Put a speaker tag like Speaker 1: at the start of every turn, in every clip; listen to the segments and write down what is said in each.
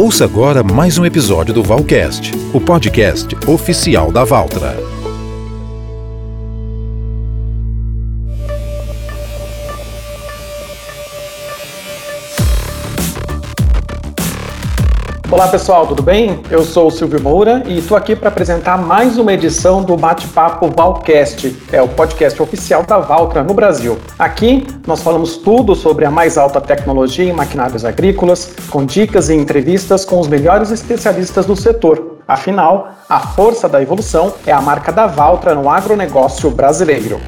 Speaker 1: Ouça agora mais um episódio do Valcast, o podcast oficial da Valtra.
Speaker 2: Olá pessoal, tudo bem? Eu sou o Silvio Moura e estou aqui para apresentar mais uma edição do Bate-Papo Valcast, é o podcast oficial da Valtra no Brasil. Aqui nós falamos tudo sobre a mais alta tecnologia em maquinários agrícolas, com dicas e entrevistas com os melhores especialistas do setor. Afinal, a força da evolução é a marca da Valtra no agronegócio brasileiro.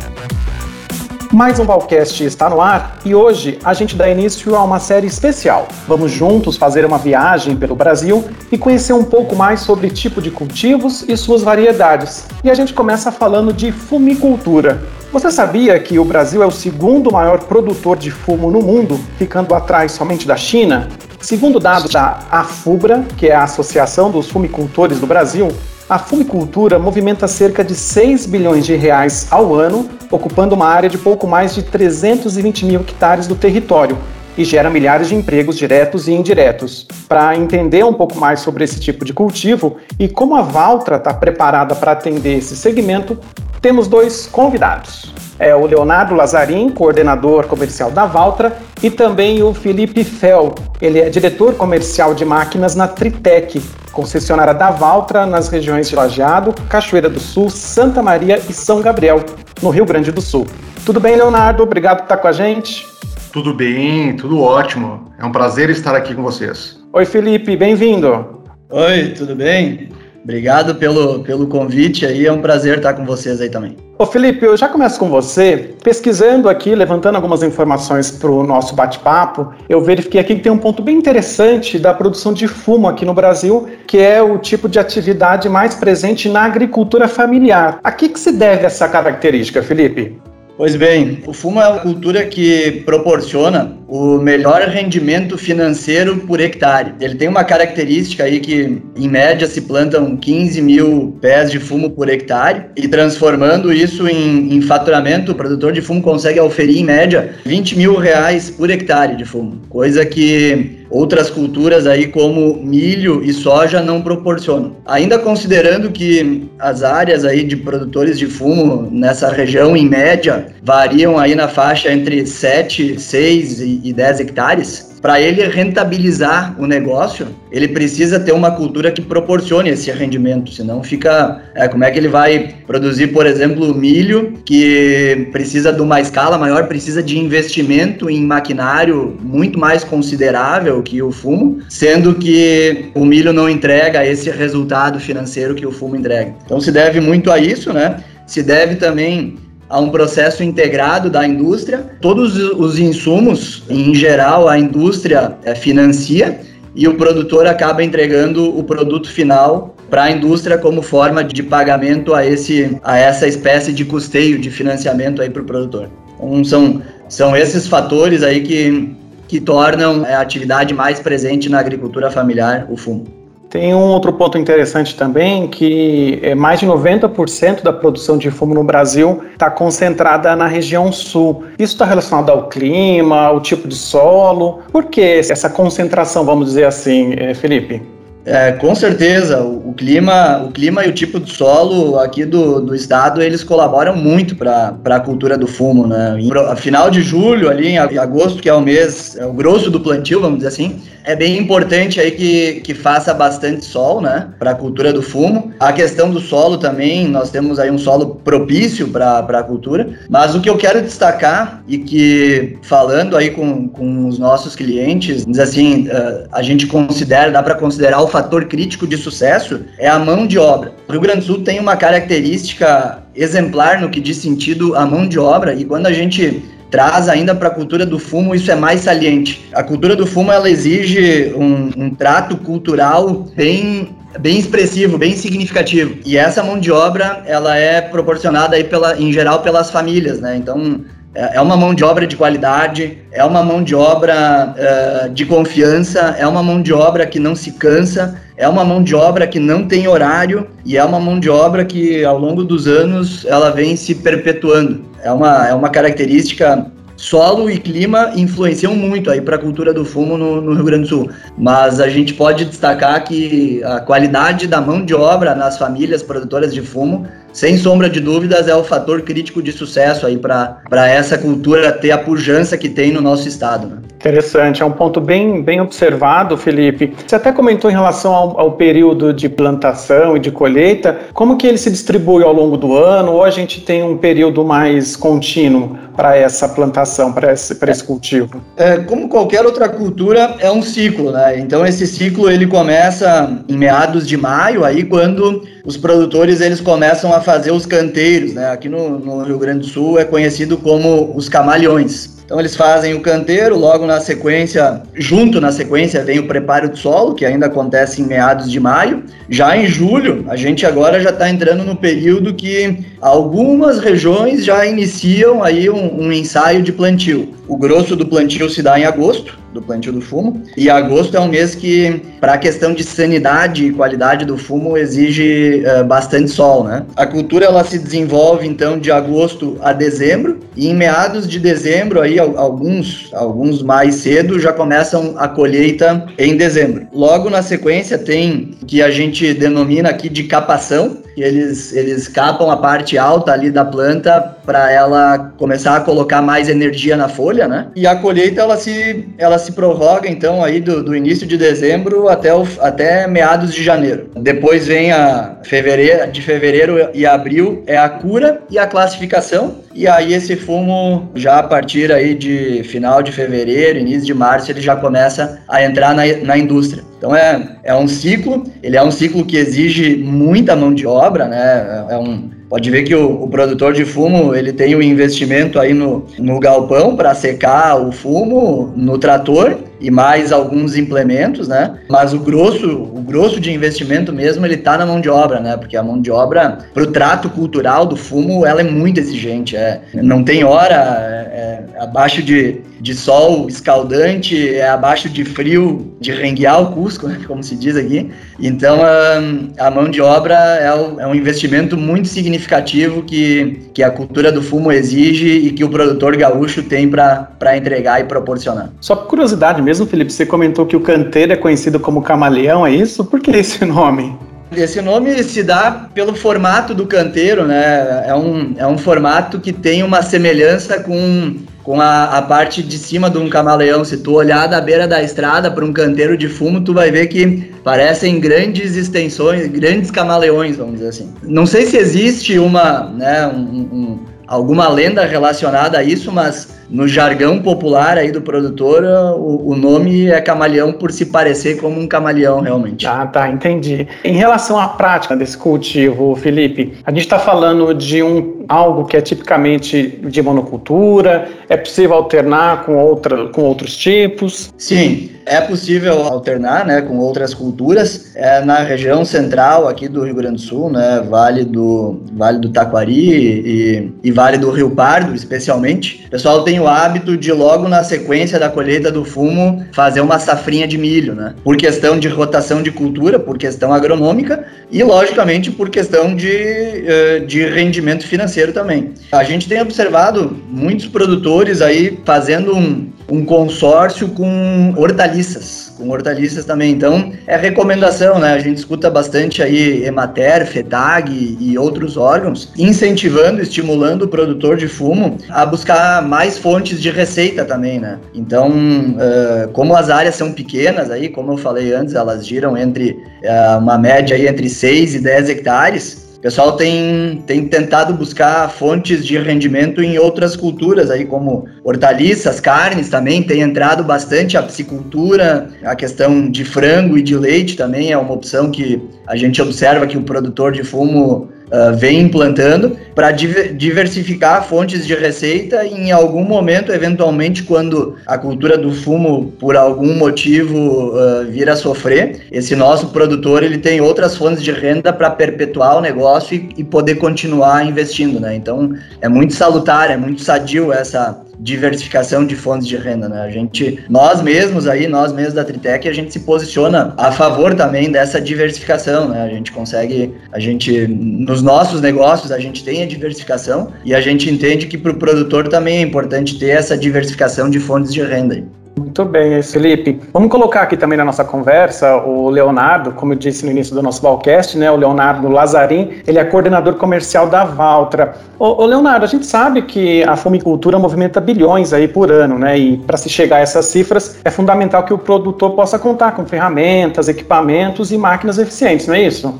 Speaker 2: Mais um Valcast está no ar e hoje a gente dá início a uma série especial. Vamos juntos fazer uma viagem pelo Brasil e conhecer um pouco mais sobre tipo de cultivos e suas variedades. E a gente começa falando de fumicultura. Você sabia que o Brasil é o segundo maior produtor de fumo no mundo, ficando atrás somente da China? Segundo dados da AFUBRA, que é a Associação dos Fumicultores do Brasil, a fumicultura movimenta cerca de 6 bilhões de reais ao ano, ocupando uma área de pouco mais de 320 mil hectares do território e gera milhares de empregos diretos e indiretos. Para entender um pouco mais sobre esse tipo de cultivo e como a Valtra está preparada para atender esse segmento, temos dois convidados. É o Leonardo Lazarim, coordenador comercial da Valtra, e também o Felipe Fel, ele é diretor comercial de máquinas na Tritec, concessionária da Valtra nas regiões de Lajeado, Cachoeira do Sul, Santa Maria e São Gabriel, no Rio Grande do Sul. Tudo bem, Leonardo? Obrigado por estar com a gente.
Speaker 3: Tudo bem, tudo ótimo. É um prazer estar aqui com vocês.
Speaker 2: Oi, Felipe, bem-vindo.
Speaker 4: Oi, tudo bem? Obrigado pelo, pelo convite aí, é um prazer estar com vocês aí também.
Speaker 2: Ô Felipe, eu já começo com você. Pesquisando aqui, levantando algumas informações para o nosso bate-papo, eu verifiquei aqui que tem um ponto bem interessante da produção de fumo aqui no Brasil, que é o tipo de atividade mais presente na agricultura familiar. A que, que se deve essa característica, Felipe?
Speaker 4: Pois bem, o fumo é uma cultura que proporciona o melhor rendimento financeiro por hectare. Ele tem uma característica aí que, em média, se plantam 15 mil pés de fumo por hectare e transformando isso em, em faturamento, o produtor de fumo consegue oferir, em média, 20 mil reais por hectare de fumo, coisa que outras culturas aí como milho e soja não proporcionam. Ainda considerando que as áreas aí de produtores de fumo nessa região em média variam aí na faixa entre 7, 6 e 10 hectares, para ele rentabilizar o negócio, ele precisa ter uma cultura que proporcione esse rendimento, senão fica. É, como é que ele vai produzir, por exemplo, milho, que precisa de uma escala maior, precisa de investimento em maquinário muito mais considerável que o fumo, sendo que o milho não entrega esse resultado financeiro que o fumo entrega. Então se deve muito a isso, né? Se deve também a um processo integrado da indústria. Todos os insumos, em geral, a indústria é, financia e o produtor acaba entregando o produto final para a indústria como forma de pagamento a, esse, a essa espécie de custeio de financiamento aí para o produtor. Então, são, são esses fatores aí que, que tornam a atividade mais presente na agricultura familiar, o fumo.
Speaker 2: Tem um outro ponto interessante também, que é mais de 90% da produção de fumo no Brasil está concentrada na região sul. Isso está relacionado ao clima, ao tipo de solo. Por que essa concentração, vamos dizer assim, eh, Felipe?
Speaker 4: É, com certeza, o, clima, o clima e o tipo de solo aqui do, do estado eles colaboram muito para a cultura do fumo, né? Em, final de julho, ali em agosto, que é o mês, é o grosso do plantio, vamos dizer assim, é bem importante aí que, que faça bastante sol, né, para a cultura do fumo. A questão do solo também, nós temos aí um solo propício para a cultura, mas o que eu quero destacar e que falando aí com, com os nossos clientes, diz assim, uh, a gente considera, dá para considerar o fator crítico de sucesso é a mão de obra. O Rio Grande do Sul tem uma característica exemplar no que diz sentido a mão de obra e quando a gente traz ainda para a cultura do fumo, isso é mais saliente. A cultura do fumo ela exige um, um trato cultural bem bem expressivo, bem significativo. E essa mão de obra, ela é proporcionada aí pela, em geral pelas famílias, né? Então, é, é uma mão de obra de qualidade, é uma mão de obra uh, de confiança, é uma mão de obra que não se cansa, é uma mão de obra que não tem horário e é uma mão de obra que ao longo dos anos ela vem se perpetuando. É uma, é uma característica solo e clima influenciam muito aí para a cultura do fumo no, no, Rio Grande do Sul. Mas a gente pode destacar que a qualidade da mão de obra nas famílias produtoras de fumo sem sombra de dúvidas, é o fator crítico de sucesso aí para essa cultura ter a pujança que tem no nosso estado. Né?
Speaker 2: Interessante, é um ponto bem, bem observado, Felipe. Você até comentou em relação ao, ao, período de plantação e de colheita, como que ele se distribui ao longo do ano, ou a gente tem um período mais contínuo para essa plantação, para esse, esse cultivo?
Speaker 4: É, como qualquer outra cultura, é um ciclo, né? Então esse ciclo ele começa em meados de maio, aí quando os produtores eles começam a fazer os canteiros, né? Aqui no, no Rio Grande do Sul é conhecido como os camaleões. Então eles fazem o canteiro, logo na sequência, junto na sequência, vem o preparo do solo, que ainda acontece em meados de maio. Já em julho, a gente agora já está entrando no período que algumas regiões já iniciam aí um, um ensaio de plantio. O grosso do plantio se dá em agosto, do plantio do fumo, e agosto é um mês que, para a questão de sanidade e qualidade do fumo, exige uh, bastante sol, né? A cultura ela se desenvolve então de agosto a dezembro, e em meados de dezembro, aí alguns, alguns mais cedo, já começam a colheita em dezembro. Logo na sequência tem que a gente denomina aqui de capação, que eles, eles capam a parte alta ali da planta para ela começar a colocar mais energia na folha, né? E a colheita ela se, ela se prorroga então aí do, do início de dezembro até, o, até meados de janeiro. Depois vem a fevereiro, de fevereiro e abril é a cura e a classificação. E aí esse fumo já a partir aí de final de fevereiro, início de março, ele já começa a entrar na, na indústria. Então é, é um ciclo, ele é um ciclo que exige muita mão de obra, né? É um Pode ver que o, o, produtor de fumo ele tem um investimento aí no, no galpão para secar o fumo, no trator e mais alguns implementos, né? Mas o grosso, o grosso de investimento mesmo, ele tá na mão de obra, né? Porque a mão de obra para o trato cultural do fumo, ela é muito exigente, é, não tem hora, é, é abaixo de, de sol escaldante, é abaixo de frio de renguear o Cusco, né? como se diz aqui. Então a, a mão de obra é, o, é um investimento muito significativo que, que a cultura do fumo exige e que o produtor gaúcho tem para entregar e proporcionar.
Speaker 2: Só por curiosidade mesmo mesmo, Felipe, você comentou que o canteiro é conhecido como camaleão, é isso? Por que esse nome?
Speaker 4: Esse nome se dá pelo formato do canteiro, né? É um, é um formato que tem uma semelhança com, com a, a parte de cima de um camaleão. Se tu olhar da beira da estrada para um canteiro de fumo, tu vai ver que parecem grandes extensões, grandes camaleões, vamos dizer assim. Não sei se existe uma, né, um, um, alguma lenda relacionada a isso, mas no jargão popular aí do produtor, o, o, nome é camaleão por se parecer como um camaleão realmente.
Speaker 2: Ah, tá, entendi. Em relação à prática desse cultivo, Felipe, a gente está falando de um algo que é tipicamente de monocultura, é possível alternar com, outra, com outros tipos?
Speaker 4: Sim, é possível alternar né, com outras culturas. É, na região central aqui do Rio Grande do Sul, né, Vale do, vale do Taquari e, e Vale do Rio Pardo, especialmente, o pessoal tem o hábito de logo na sequência da colheita do fumo fazer uma safrinha de milho, né? Por questão de rotação de cultura, por questão agronômica e, logicamente, por questão de, eh, de rendimento financeiro também. A gente tem observado muitos produtores aí fazendo um, um consórcio com hortaliças com hortaliças também. Então, é recomendação, né? A gente escuta bastante aí Emater, FETAG e outros órgãos incentivando, estimulando o produtor de fumo a buscar mais fontes de receita também, né? Então, uh, como as áreas são pequenas aí, como eu falei antes, elas giram entre uh, uma média aí entre 6 e 10 hectares, pessoal tem, tem tentado buscar fontes de rendimento em outras culturas, aí como hortaliças, carnes também, tem entrado bastante a piscicultura, a questão de frango e de leite também é uma opção que a gente observa que o produtor de fumo uh, vem implantando para diversificar fontes de receita e em algum momento, eventualmente, quando a cultura do fumo, por algum motivo, uh, vir a sofrer, esse nosso produtor ele tem outras fontes de renda para perpetuar o negócio e, e, poder continuar investindo, né? Então, é muito salutar, é muito sadio essa diversificação de fontes de renda, né? A gente, nós mesmos aí, nós mesmos da Tritec, a gente se posiciona a favor também dessa diversificação, né? A gente consegue, a gente, nos nossos negócios, a gente tem a diversificação e a gente entende que para o produtor também é importante ter essa diversificação de fontes de renda.
Speaker 2: Muito bem, Felipe. Vamos colocar aqui também na nossa conversa o Leonardo, como eu disse no início do nosso Valcast, né? O Leonardo Lazarim, ele é coordenador comercial da Valtra. Ô, ô, Leonardo, a gente sabe que a fumicultura movimenta bilhões aí por ano, né? E para se chegar a essas cifras, é fundamental que o produtor possa contar com ferramentas, equipamentos e máquinas eficientes, não é isso?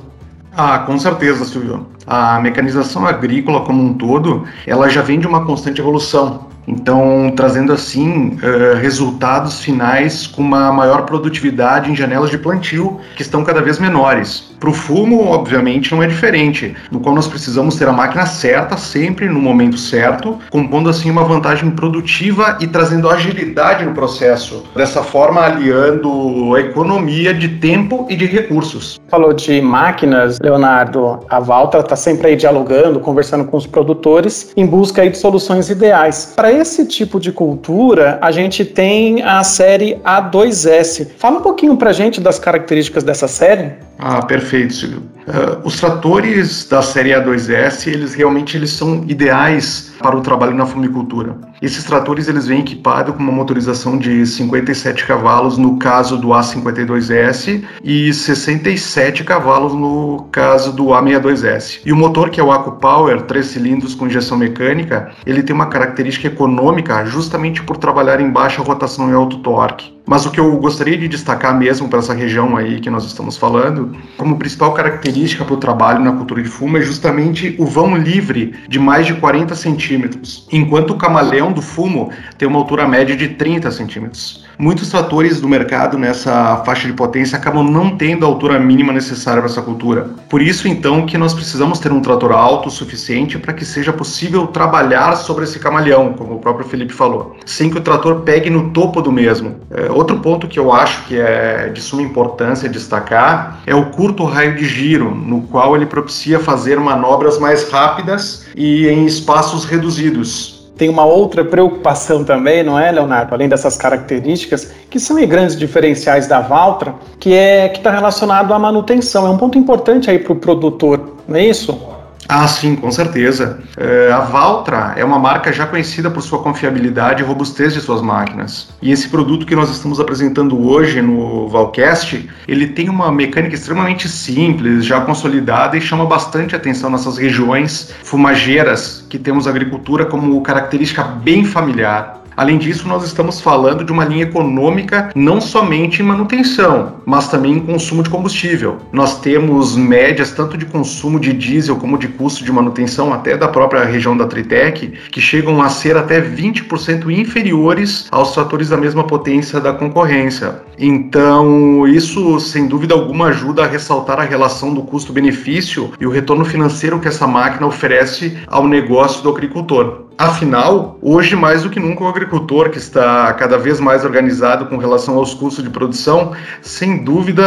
Speaker 3: Ah, com certeza, Silvio. A mecanização agrícola como um todo, ela já vem de uma constante evolução. Então, trazendo assim uh, resultados finais com uma maior produtividade em janelas de plantio que estão cada vez menores. Para o fumo, obviamente, não é diferente, no qual nós precisamos ter a máquina certa sempre no momento certo, compondo assim uma vantagem produtiva e trazendo agilidade no processo. Dessa forma, aliando a economia de tempo e de recursos.
Speaker 2: Falou de máquinas, Leonardo. A Valtra está sempre aí dialogando, conversando com os produtores em busca aí de soluções ideais. Para esse tipo de cultura, a gente tem a série A2S. Fala um pouquinho para gente das características dessa série.
Speaker 3: Ah, perfeito, Silvio. Uh, os tratores da série A2S, eles realmente eles são ideais para o trabalho na fumicultura. Esses tratores eles vêm equipados com uma motorização de 57 cavalos no caso do A52S e 67 cavalos no caso do A62S. E o motor que é o Aco Power, 3 cilindros com injeção mecânica, ele tem uma característica econômica justamente por trabalhar em baixa rotação e alto torque. Mas o que eu gostaria de destacar mesmo para essa região aí que nós estamos falando, como principal característica para o trabalho na cultura de fumo é justamente o vão livre de mais de 40 centímetros, enquanto o camaleão do fumo tem uma altura média de 30 centímetros. Muitos tratores do mercado nessa faixa de potência acabam não tendo a altura mínima necessária para essa cultura. Por isso, então, que nós precisamos ter um trator alto o suficiente para que seja possível trabalhar sobre esse camaleão, como o próprio Felipe falou, sem que o trator pegue no topo do mesmo. É, outro ponto que eu acho que é de suma importância destacar é o curto raio de giro, no qual ele propicia fazer manobras mais rápidas e em espaços reduzidos
Speaker 2: tem uma outra preocupação também, não é, Leonardo? Além dessas características, que são grandes diferenciais da Valtra, que é que está relacionado à manutenção. É um ponto importante aí para o produtor, não é isso?
Speaker 3: Ah, sim, com certeza. É, a Valtra é uma marca já conhecida por sua confiabilidade e robustez de suas máquinas. E esse produto que nós estamos apresentando hoje no Valcast, ele tem uma mecânica extremamente simples, já consolidada e chama bastante atenção nessas regiões fumageiras que temos agricultura como característica bem familiar. Além disso, nós estamos falando de uma linha econômica não somente em manutenção, mas também em consumo de combustível. Nós temos médias tanto de consumo de diesel como de custo de manutenção, até da própria região da Tritec, que chegam a ser até 20% inferiores aos tratores da mesma potência da concorrência. Então, isso sem dúvida alguma ajuda a ressaltar a relação do custo-benefício e o retorno financeiro que essa máquina oferece ao negócio do agricultor. Afinal, hoje mais do que nunca o agricultor que está cada vez mais organizado com relação aos custos de produção, sem dúvida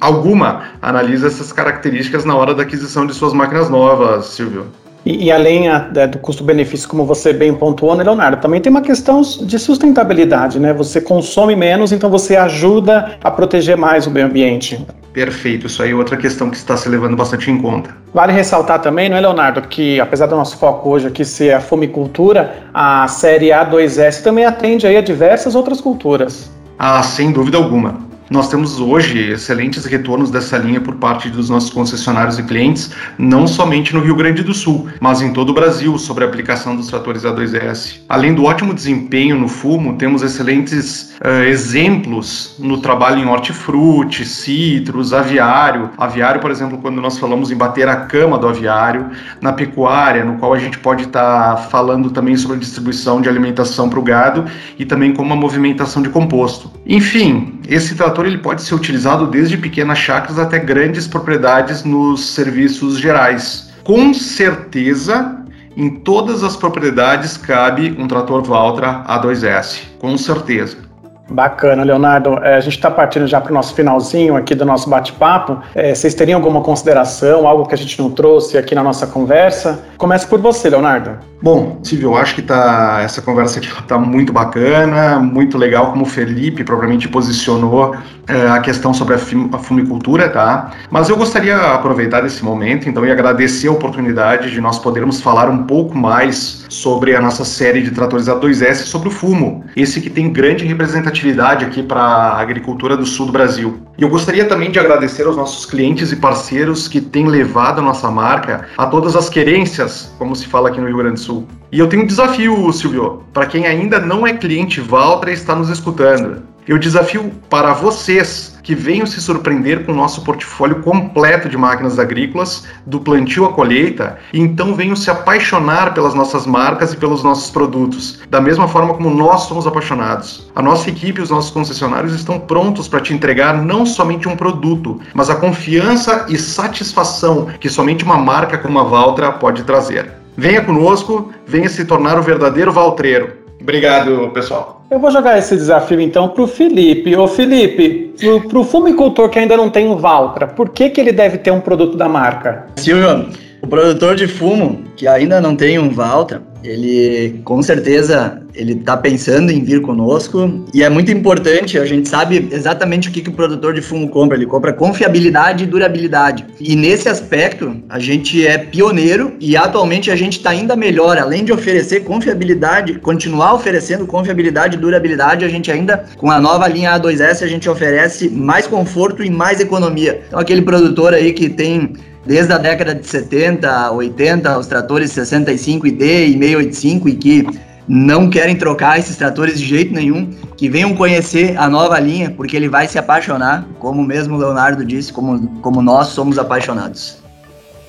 Speaker 3: alguma, analisa essas características na hora da aquisição de suas máquinas novas, Silvio.
Speaker 2: E, e além a, é, do custo-benefício, como você bem pontuou, né, Leonardo, também tem uma questão de sustentabilidade, né? Você consome menos, então você ajuda a proteger mais o meio ambiente.
Speaker 3: Perfeito, isso aí é outra questão que está se levando bastante em conta.
Speaker 2: Vale ressaltar também, não é, Leonardo, que apesar do nosso foco hoje aqui ser a fumicultura, a série A2S também atende aí a diversas outras culturas.
Speaker 3: Ah, sem dúvida alguma. Nós temos hoje excelentes retornos dessa linha por parte dos nossos concessionários e clientes, não somente no Rio Grande do Sul, mas em todo o Brasil, sobre a aplicação dos tratores A2S. Além do ótimo desempenho no fumo, temos excelentes uh, exemplos no trabalho em hortifruti, citros, aviário. Aviário, por exemplo, quando nós falamos em bater a cama do aviário, na pecuária, no qual a gente pode estar tá falando também sobre a distribuição de alimentação para o gado e também como a movimentação de composto. Enfim, esse trator ele pode ser utilizado desde pequenas chácaras até grandes propriedades nos serviços gerais. Com certeza, em todas as propriedades cabe um trator Valtra A2S, com certeza.
Speaker 2: Bacana, Leonardo. É, a gente está partindo já para o nosso finalzinho aqui do nosso bate-papo. É, vocês teriam alguma consideração, algo que a gente não trouxe aqui na nossa conversa? Começa por você, Leonardo.
Speaker 3: Bom, Silvio, eu acho que tá, essa conversa aqui está muito bacana, muito legal como o Felipe propriamente posicionou é, a questão sobre a, a fumicultura, tá? Mas eu gostaria de aproveitar esse momento, então, e agradecer a oportunidade de nós podermos falar um pouco mais sobre a nossa série de tratores A2S sobre o fumo, esse que tem grande representatividade aqui para a agricultura do sul do Brasil. E eu gostaria também de agradecer aos nossos clientes e parceiros que têm levado a nossa marca a todas as querências, como se fala aqui no Rio Grande do Sul. E eu tenho um desafio, Silvio, para quem ainda não é cliente Valtra e está nos escutando. Eu desafio para vocês que venham se surpreender com o nosso portfólio completo de máquinas agrícolas, do plantio à colheita, e então venham se apaixonar pelas nossas marcas e pelos nossos produtos, da mesma forma como nós somos apaixonados. A nossa equipe e os nossos concessionários estão prontos para te entregar não somente um produto, mas a confiança e satisfação que somente uma marca como a Valtra pode trazer. Venha conosco, venha se tornar o verdadeiro valtreiro. Obrigado, pessoal.
Speaker 2: Eu vou jogar esse desafio então para o Felipe. Ô Felipe, para o fumicultor que ainda não tem um Valtra, por que, que ele deve ter um produto da marca?
Speaker 4: Silvio, o produtor de fumo que ainda não tem um Valtra, ele com certeza ele está pensando em vir conosco e é muito importante, a gente sabe exatamente o que, que o produtor de fumo compra, ele compra confiabilidade e durabilidade. E nesse aspecto, a gente é pioneiro e atualmente a gente está ainda melhor, além de oferecer confiabilidade, continuar oferecendo confiabilidade e durabilidade, a gente ainda, com a nova linha A2S, a gente oferece mais conforto e mais economia. Então aquele produtor aí que tem desde a década de 70, 80, os tratores 65ID e 685 e que não querem trocar esses tratores de jeito nenhum, que venham conhecer a nova linha, porque ele vai se apaixonar, como mesmo o Leonardo disse, como, como nós somos apaixonados.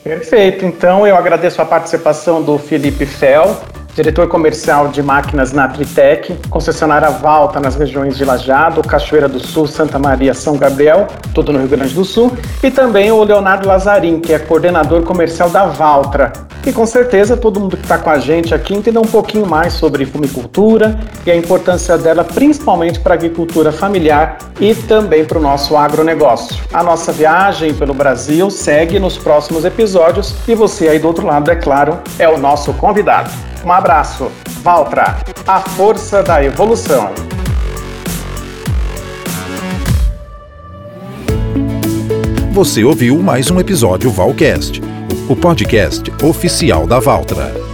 Speaker 2: Perfeito, então eu agradeço a participação do Felipe Fel, diretor comercial de máquinas na Tritec, concessionária Valta nas regiões de Lajado, Cachoeira do Sul, Santa Maria, São Gabriel, tudo no Rio Grande do Sul, e também o Leonardo Lazarim, que é coordenador comercial da Valtra. E com certeza todo mundo que está com a gente aqui entenda um pouquinho mais sobre fumicultura e a importância dela principalmente para a agricultura familiar e também para o nosso agronegócio. A nossa viagem pelo Brasil segue nos próximos episódios e você aí do outro lado, é claro, é o nosso convidado. Um abraço. Valtra, a força da evolução.
Speaker 1: Você ouviu mais um episódio Valcast, o podcast oficial da Valtra.